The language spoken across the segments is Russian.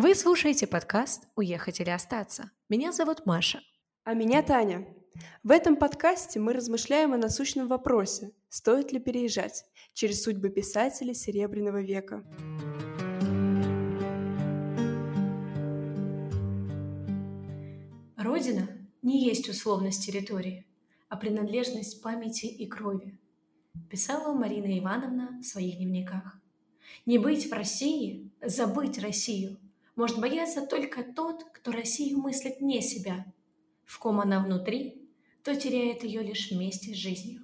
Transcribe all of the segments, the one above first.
Вы слушаете подкаст «Уехать или остаться». Меня зовут Маша. А меня Таня. В этом подкасте мы размышляем о насущном вопросе, стоит ли переезжать, через судьбы писателей Серебряного века. Родина не есть условность территории, а принадлежность памяти и крови, писала Марина Ивановна в своих дневниках. Не быть в России, забыть Россию, может бояться только тот, кто Россию мыслит не себя. В ком она внутри, то теряет ее лишь вместе с жизнью.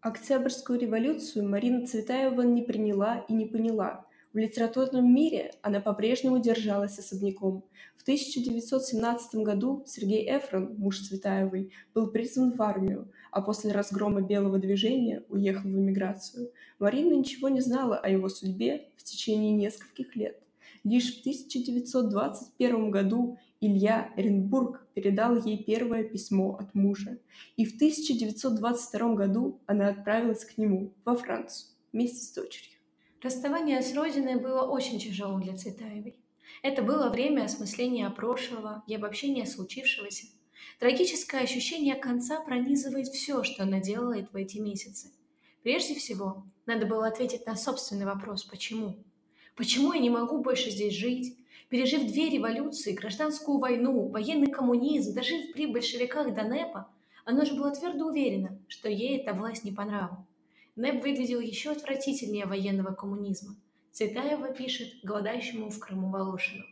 Октябрьскую революцию Марина Цветаева не приняла и не поняла. В литературном мире она по-прежнему держалась особняком. В 1917 году Сергей Эфрон, муж Цветаевой, был призван в армию, а после разгрома белого движения уехал в эмиграцию. Марина ничего не знала о его судьбе в течение нескольких лет. Лишь в 1921 году Илья Оренбург передал ей первое письмо от мужа, и в 1922 году она отправилась к нему во Францию вместе с дочерью. Расставание с родиной было очень тяжелым для Цветаевой. Это было время осмысления прошлого и обобщения случившегося. Трагическое ощущение конца пронизывает все, что она делает в эти месяцы. Прежде всего, надо было ответить на собственный вопрос «почему?». Почему я не могу больше здесь жить? Пережив две революции, гражданскую войну, военный коммунизм, дожив при большевиках до НЭПа, она же была твердо уверена, что ей эта власть не по нраву. НЭП выглядел еще отвратительнее военного коммунизма. Цветаева пишет голодающему в Крыму Волошину.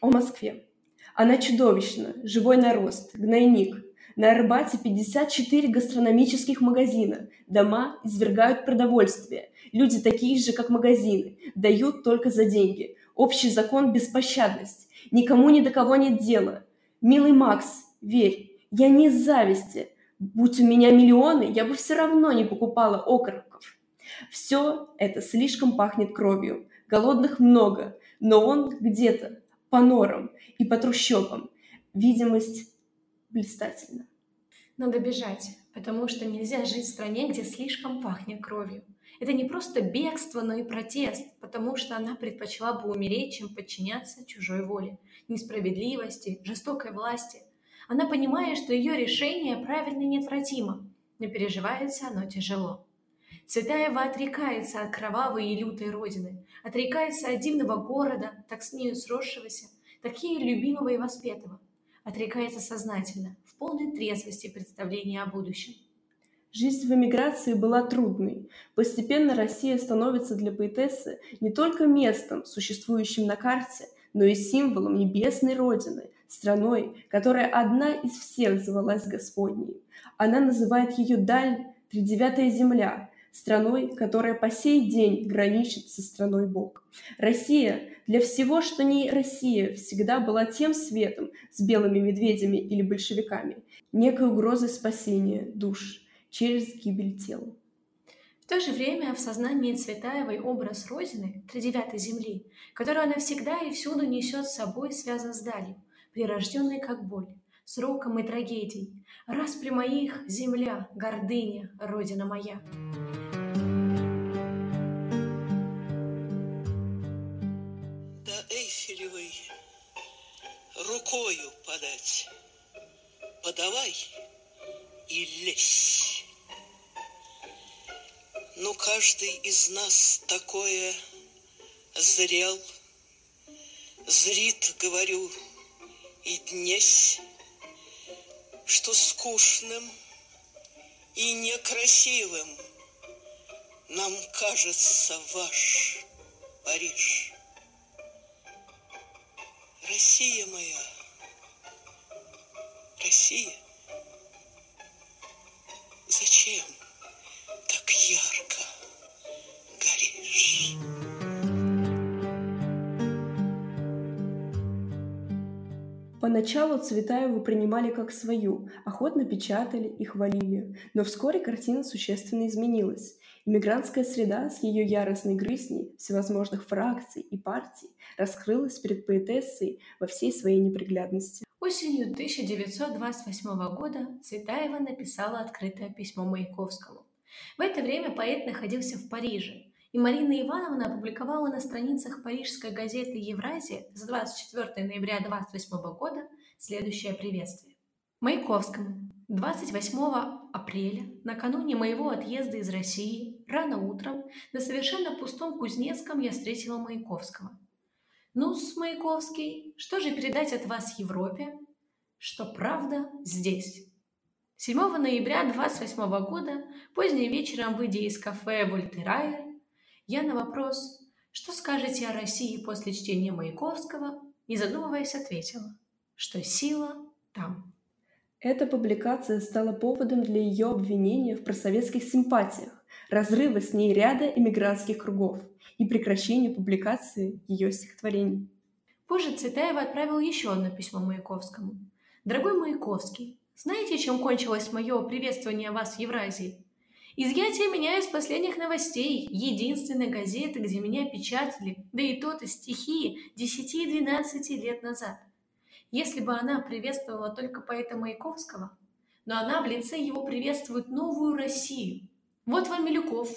О Москве. Она чудовищна, живой нарост, гнойник. На Арбате 54 гастрономических магазина. Дома извергают продовольствие. Люди такие же, как магазины. Дают только за деньги. Общий закон – беспощадность. Никому ни до кого нет дела. Милый Макс, верь, я не из зависти. Будь у меня миллионы, я бы все равно не покупала окороков. Все это слишком пахнет кровью. Голодных много, но он где-то по норам и по трущобам. Видимость блистательна. Надо бежать, потому что нельзя жить в стране, где слишком пахнет кровью. Это не просто бегство, но и протест, потому что она предпочла бы умереть, чем подчиняться чужой воле, несправедливости, жестокой власти. Она понимает, что ее решение правильно и неотвратимо, но переживается оно тяжело. Цветаева отрекается от кровавой и лютой родины, отрекается от дивного города, так с нею сросшегося, так ей любимого и воспетого, отрекается сознательно, в полной трезвости представления о будущем. Жизнь в эмиграции была трудной. Постепенно Россия становится для поэтессы не только местом, существующим на карте, но и символом небесной Родины, страной, которая одна из всех звалась Господней. Она называет ее даль «Тридевятая земля», страной, которая по сей день граничит со страной Бог. Россия для всего, что не Россия, всегда была тем светом с белыми медведями или большевиками, некой угрозой спасения душ – через гибель тела. В то же время в сознании Цветаевой образ Родины, тридевятой земли, которую она всегда и всюду несет с собой, связан с далью, прирожденной как боль, сроком и трагедией. Раз при моих земля, гордыня, Родина моя. Рукою подать. Подавай и лезь. Но каждый из нас такое зрел, Зрит, говорю, и днесь, Что скучным и некрасивым Нам кажется ваш Париж. Россия моя, Россия, зачем? ярко горишь. Поначалу Цветаеву принимали как свою, охотно печатали и хвалили, но вскоре картина существенно изменилась. Иммигрантская среда с ее яростной грызней всевозможных фракций и партий раскрылась перед поэтессой во всей своей неприглядности. Осенью 1928 года Цветаева написала открытое письмо Маяковскому. В это время поэт находился в Париже, И Марина Ивановна опубликовала на страницах парижской газеты «Евразия» с 24 ноября 28 года следующее приветствие. Маяковскому. 28 апреля, накануне моего отъезда из России, рано утром, на совершенно пустом Кузнецком я встретила Маяковского. Ну-с, Маяковский, что же передать от вас Европе? Что правда здесь. 7 ноября 28 года, поздним вечером, выйдя из кафе «Вольтерайер», я на вопрос «Что скажете о России после чтения Маяковского?» не задумываясь ответила, что сила там. Эта публикация стала поводом для ее обвинения в просоветских симпатиях, разрыва с ней ряда эмигрантских кругов и прекращения публикации ее стихотворений. Позже Цветаева отправил еще одно письмо Маяковскому. «Дорогой Маяковский, знаете, чем кончилось мое приветствование вас в Евразии? Изъятие меня из последних новостей, единственной газеты, где меня печатали, да и то-то стихи 10-12 лет назад. Если бы она приветствовала только поэта Маяковского, но она в лице его приветствует новую Россию. Вот вам Милюков,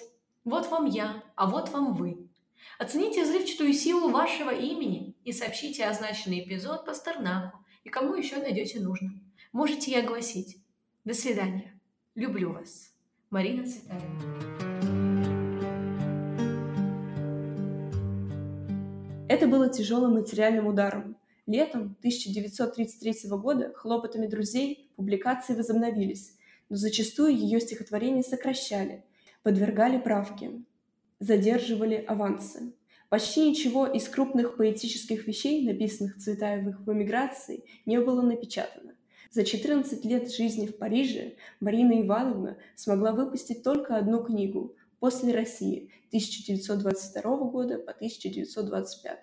вот вам я, а вот вам вы. Оцените взрывчатую силу вашего имени и сообщите означенный эпизод Пастернаку и кому еще найдете нужно. Можете и огласить. До свидания. Люблю вас. Марина Цветаева. Это было тяжелым материальным ударом, Летом 1933 года хлопотами друзей публикации возобновились, но зачастую ее стихотворения сокращали, подвергали правке, задерживали авансы. Почти ничего из крупных поэтических вещей, написанных Цветаевых в эмиграции, не было напечатано. За 14 лет жизни в Париже Марина Ивановна смогла выпустить только одну книгу «После России» 1922 года по 1925.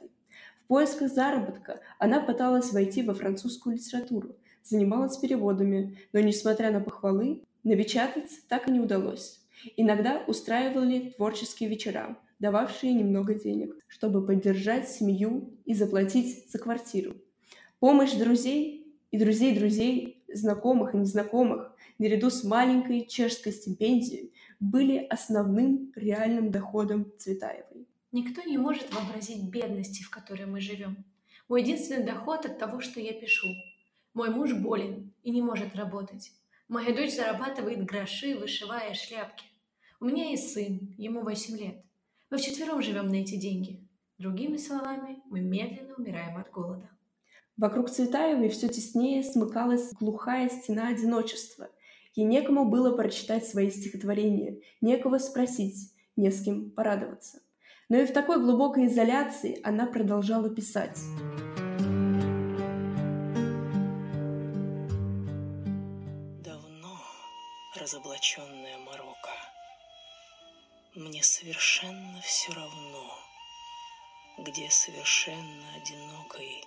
В поисках заработка она пыталась войти во французскую литературу, занималась переводами, но, несмотря на похвалы, напечатать так и не удалось. Иногда устраивали творческие вечера, дававшие немного денег, чтобы поддержать семью и заплатить за квартиру. Помощь друзей и друзей друзей, знакомых и незнакомых, наряду с маленькой чешской стипендией, были основным реальным доходом Цветаевой. Никто не может вообразить бедности, в которой мы живем. Мой единственный доход от того, что я пишу. Мой муж болен и не может работать. Моя дочь зарабатывает гроши, вышивая шляпки. У меня есть сын, ему 8 лет. Мы вчетвером живем на эти деньги. Другими словами, мы медленно умираем от голода. Вокруг Цветаевой все теснее смыкалась глухая стена одиночества. Ей некому было прочитать свои стихотворения, некого спросить, не с кем порадоваться. Но и в такой глубокой изоляции она продолжала писать. Разоблаченная Марокко, мне совершенно все равно, где совершенно одинокой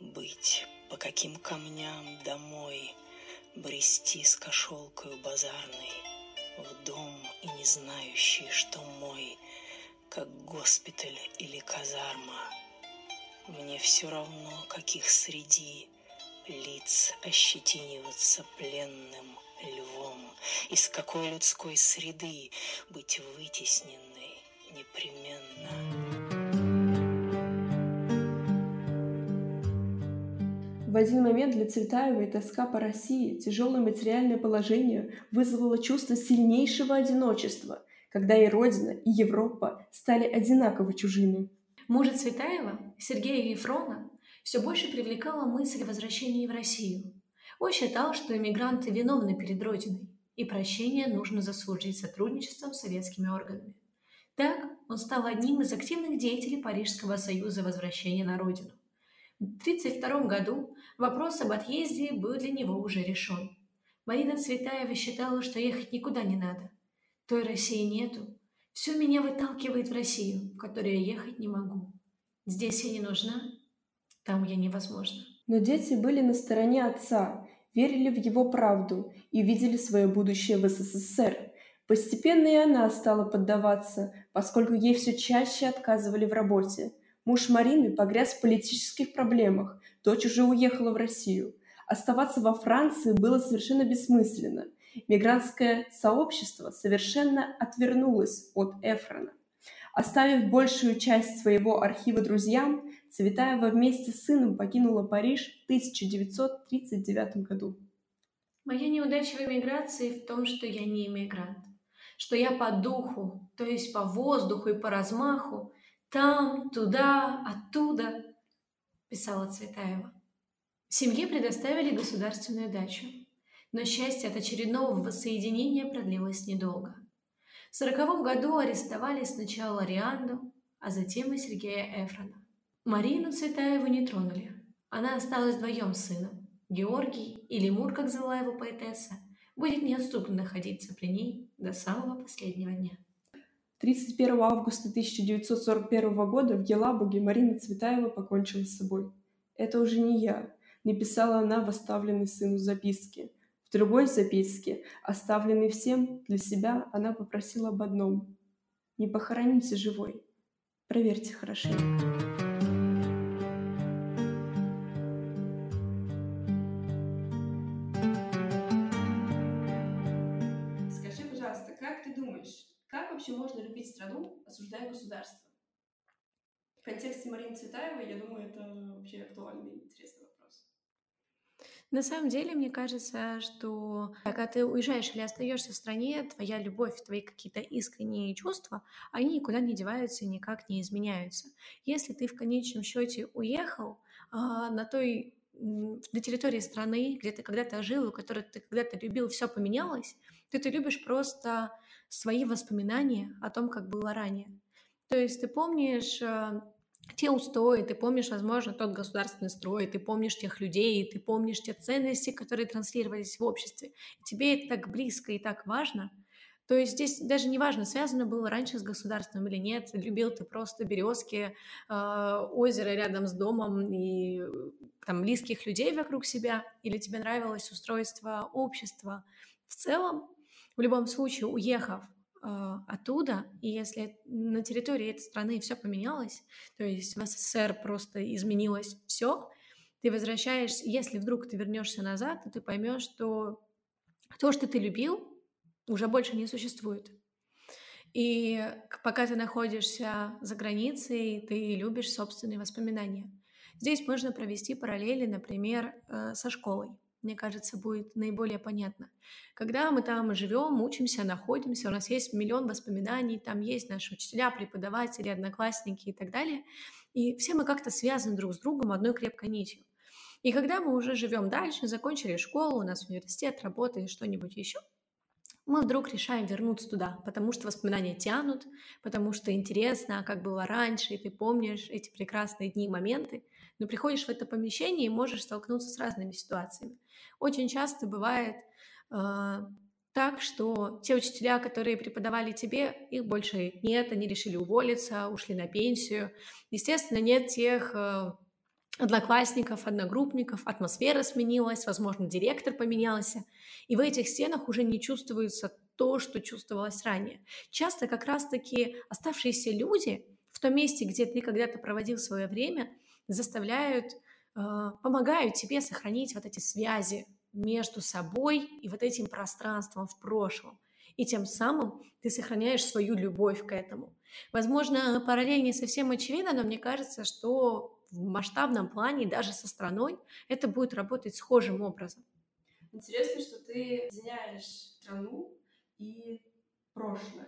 быть, по каким камням домой брести с кошелкою базарной в дом и не знающий, что мой — как госпиталь или казарма. Мне все равно, каких среди лиц ощетиниваться пленным львом, из какой людской среды быть вытесненной непременно. В один момент для Цветаевой тоска по России, тяжелое материальное положение вызвало чувство сильнейшего одиночества – когда и Родина, и Европа стали одинаково чужими. Мужа Цветаева, Сергея Ефрона, все больше привлекала мысль о возвращении в Россию. Он считал, что эмигранты виновны перед Родиной, и прощение нужно заслужить сотрудничеством с советскими органами. Так он стал одним из активных деятелей Парижского союза возвращения на родину. В 1932 году вопрос об отъезде был для него уже решен. Марина Цветаева считала, что ехать никуда не надо – той России нету. Все меня выталкивает в Россию, в которую я ехать не могу. Здесь я не нужна, там я невозможна. Но дети были на стороне отца, верили в его правду и видели свое будущее в СССР. Постепенно и она стала поддаваться, поскольку ей все чаще отказывали в работе. Муж Марины погряз в политических проблемах, дочь уже уехала в Россию. Оставаться во Франции было совершенно бессмысленно – мигрантское сообщество совершенно отвернулось от Эфрона. Оставив большую часть своего архива друзьям, Цветаева вместе с сыном покинула Париж в 1939 году. Моя неудача в эмиграции в том, что я не иммигрант, что я по духу, то есть по воздуху и по размаху, там, туда, оттуда, писала Цветаева. Семье предоставили государственную дачу, но счастье от очередного воссоединения продлилось недолго. В сороковом году арестовали сначала Рианду, а затем и Сергея Эфрона. Марину Цветаеву не тронули. Она осталась вдвоем с сыном. Георгий, или Мур, как звала его поэтесса, будет неотступно находиться при ней до самого последнего дня. 31 августа 1941 года в Елабуге Марина Цветаева покончила с собой. «Это уже не я», — написала она в оставленной сыну записке — другой записке, оставленной всем для себя, она попросила об одном. «Не похороните живой. Проверьте хорошенько». Любить страну, осуждая государство? В контексте Марины Цветаевой, я думаю, это вообще актуальный и интересный на самом деле, мне кажется, что когда ты уезжаешь или остаешься в стране, твоя любовь, твои какие-то искренние чувства, они никуда не деваются, никак не изменяются. Если ты в конечном счете уехал а, на той на территории страны, где ты когда-то жил, у которой ты когда-то любил, все поменялось, ты любишь просто свои воспоминания о том, как было ранее. То есть ты помнишь а, те устои, ты помнишь, возможно, тот государственный строй, ты помнишь тех людей, ты помнишь те ценности, которые транслировались в обществе. Тебе это так близко и так важно. То есть здесь даже не важно, связано было раньше с государством или нет, любил ты просто березки, э, озеро рядом с домом и там близких людей вокруг себя, или тебе нравилось устройство общества. В целом, в любом случае, уехав а, оттуда, и если на территории этой страны все поменялось, то есть в СССР просто изменилось все, ты возвращаешься, если вдруг ты вернешься назад, то ты поймешь, что то, что ты любил, уже больше не существует. И пока ты находишься за границей, ты любишь собственные воспоминания. Здесь можно провести параллели, например, э, со школой мне кажется, будет наиболее понятно. Когда мы там живем, учимся, находимся, у нас есть миллион воспоминаний, там есть наши учителя, преподаватели, одноклассники и так далее, и все мы как-то связаны друг с другом одной крепкой нитью. И когда мы уже живем дальше, закончили школу, у нас университет, работа и что-нибудь еще, мы вдруг решаем вернуться туда, потому что воспоминания тянут, потому что интересно, как было раньше, и ты помнишь эти прекрасные дни и моменты, но приходишь в это помещение и можешь столкнуться с разными ситуациями. Очень часто бывает э, так, что те учителя, которые преподавали тебе, их больше нет, они решили уволиться, ушли на пенсию. Естественно, нет тех э, одноклассников, одногруппников, атмосфера сменилась, возможно, директор поменялся, и в этих стенах уже не чувствуется то, что чувствовалось ранее. Часто как раз-таки оставшиеся люди в том месте, где ты когда-то проводил свое время, заставляют, э, помогают тебе сохранить вот эти связи между собой и вот этим пространством в прошлом. И тем самым ты сохраняешь свою любовь к этому. Возможно, параллель не совсем очевидна, но мне кажется, что в масштабном плане, даже со страной, это будет работать схожим образом. Интересно, что ты объединяешь страну и прошлое.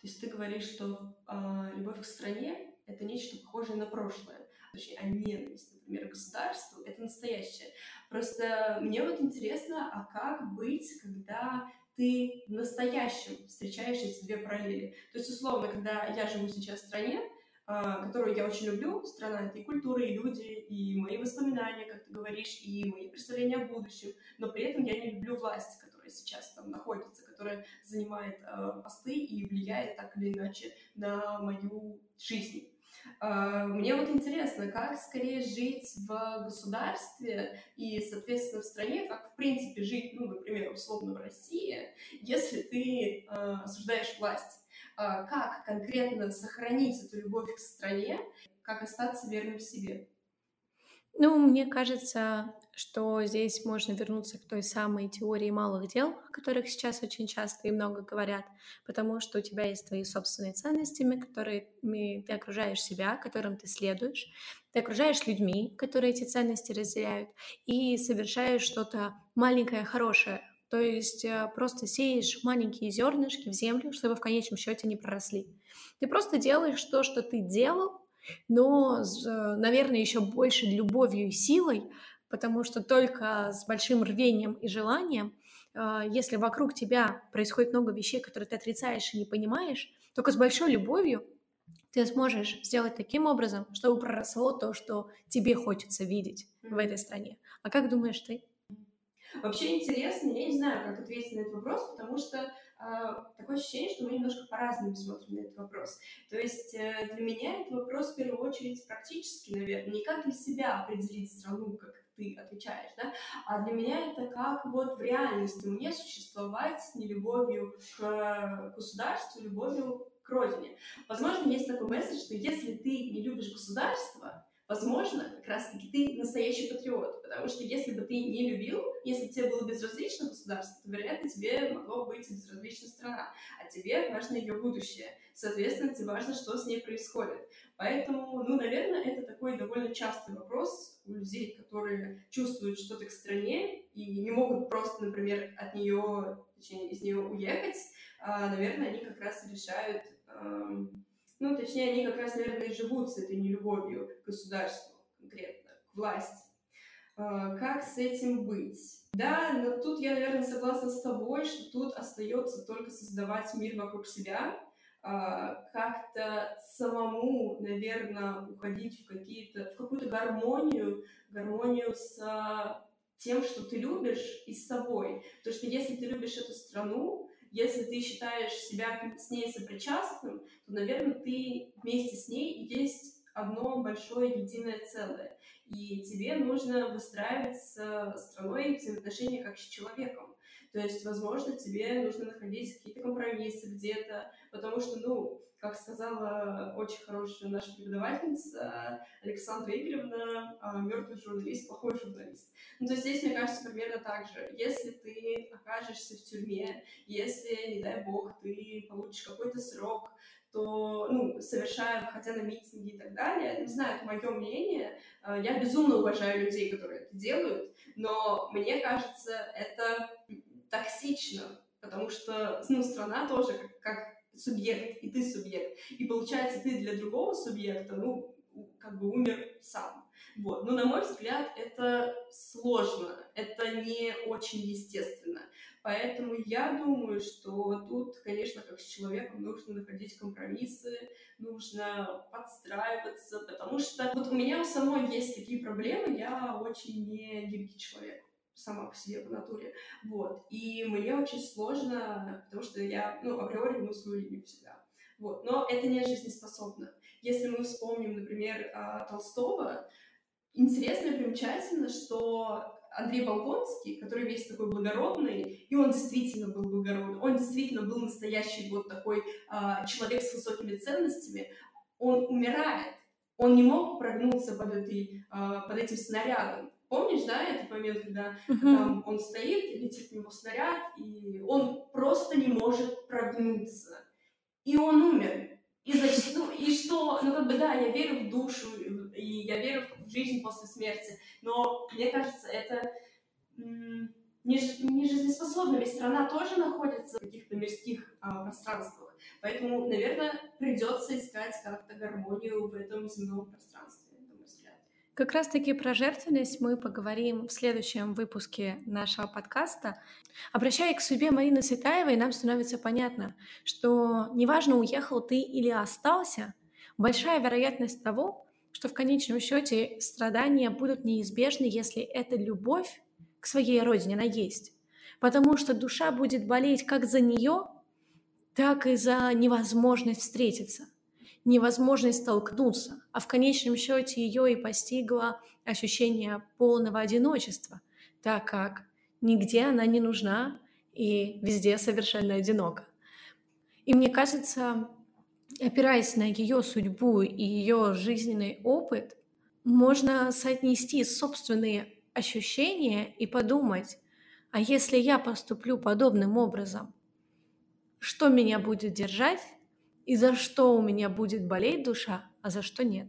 То есть ты говоришь, что э, любовь к стране — это нечто похожее на прошлое точнее, а ненависть, например, к государству, это настоящее. Просто мне вот интересно, а как быть, когда ты в настоящем встречаешь эти две параллели? То есть, условно, когда я живу сейчас в стране, которую я очень люблю, страна этой культуры, и люди, и мои воспоминания, как ты говоришь, и мои представления о будущем, но при этом я не люблю власть, которая сейчас там находится, которая занимает э, посты и влияет так или иначе на мою жизнь. А, мне вот интересно, как скорее жить в государстве и, соответственно, в стране, как, в принципе, жить, ну, например, условно в России, если ты э, осуждаешь власть. Э, как конкретно сохранить эту любовь к стране, как остаться верным себе? Ну, мне кажется, что здесь можно вернуться к той самой теории малых дел, о которых сейчас очень часто и много говорят, потому что у тебя есть твои собственные ценности, которыми ты окружаешь себя, которым ты следуешь, ты окружаешь людьми, которые эти ценности разделяют, и совершаешь что-то маленькое, хорошее, то есть э, просто сеешь маленькие зернышки в землю, чтобы в конечном счете не проросли. Ты просто делаешь то, что ты делал, но, наверное, еще больше любовью и силой, потому что только с большим рвением и желанием, а, если вокруг тебя происходит много вещей, которые ты отрицаешь и не понимаешь, только с большой любовью ты сможешь сделать таким образом, чтобы проросло то, что тебе хочется видеть в этой стране. А как думаешь ты? Вообще интересно, я не знаю, как ответить на этот вопрос, потому что э, такое ощущение, что мы немножко по-разному смотрим на этот вопрос. То есть э, для меня это вопрос в первую очередь практически, наверное, не как для себя определить страну, как ты отвечаешь, да, а для меня это как вот в реальности мне существовать с нелюбовью к государству, любовью к родине. Возможно, есть такой месседж, что если ты не любишь государство, возможно, как раз-таки ты настоящий патриот, потому что если бы ты не любил, если тебе было безразлично государство, то, вероятно, тебе могло быть безразлична страна, а тебе важно ее будущее. Соответственно, тебе важно, что с ней происходит. Поэтому, ну, наверное, это такой довольно частый вопрос у людей, которые чувствуют что-то к стране и не могут просто, например, от нее, точнее, из нее уехать. А, наверное, они как раз решают эм, ну, точнее, они как раз, наверное, и живут с этой нелюбовью к государству конкретно, к власти. А, как с этим быть? Да, но тут я, наверное, согласна с тобой, что тут остается только создавать мир вокруг себя, а, как-то самому, наверное, уходить в, какие-то, в какую-то гармонию, гармонию с тем, что ты любишь, и с собой. Потому что если ты любишь эту страну, если ты считаешь себя с ней сопричастным, то, наверное, ты вместе с ней есть одно большое единое целое. И тебе нужно выстраивать с страной взаимоотношения как с человеком. То есть, возможно, тебе нужно находить какие-то компромиссы где-то, потому что, ну, как сказала очень хорошая наша преподавательница Александра Игоревна, а, мертвый журналист, плохой журналист. Ну, то есть здесь, мне кажется, примерно так же. Если ты окажешься в тюрьме, если, не дай бог, ты получишь какой-то срок, то, ну, совершая, выходя на митинги и так далее, не знаю, это мое мнение, а, я безумно уважаю людей, которые это делают, но мне кажется, это токсично, потому что, ну, страна тоже как, как субъект, и ты субъект. И получается, ты для другого субъекта, ну, как бы умер сам. Вот. Но, на мой взгляд, это сложно, это не очень естественно. Поэтому я думаю, что тут, конечно, как с человеком нужно находить компромиссы, нужно подстраиваться, потому что вот у меня у самой есть такие проблемы, я очень не гибкий человек сама по себе по натуре. Вот. И мне очень сложно, потому что я, ну, априори гну свою линию всегда. Вот. Но это не жизнеспособно. Если мы вспомним, например, а, Толстого, интересно и примечательно, что Андрей Болконский, который весь такой благородный, и он действительно был благородный, он действительно был настоящий вот такой а, человек с высокими ценностями, он умирает, он не мог прогнуться под, этой, а, под этим снарядом. Помнишь, да, этот момент, когда uh-huh. там он стоит, летит в него снаряд, и он просто не может прогнуться. И он умер. И, значит, ну, и что? Ну, как бы, да, я верю в душу, и я верю в жизнь после смерти, но мне кажется, это м- не, не жизнеспособно, ведь страна тоже находится в каких-то мирских а, пространствах. Поэтому, наверное, придется искать как-то гармонию в этом земном пространстве. Как раз-таки про жертвенность мы поговорим в следующем выпуске нашего подкаста. Обращаясь к судьбе Марины Светаевой, нам становится понятно, что неважно, уехал ты или остался, большая вероятность того, что в конечном счете страдания будут неизбежны, если эта любовь к своей родине, она есть. Потому что душа будет болеть как за нее, так и за невозможность встретиться – невозможность столкнуться, а в конечном счете ее и постигло ощущение полного одиночества, так как нигде она не нужна и везде совершенно одинока. И мне кажется, опираясь на ее судьбу и ее жизненный опыт, можно соотнести собственные ощущения и подумать, а если я поступлю подобным образом, что меня будет держать и за что у меня будет болеть душа, а за что нет.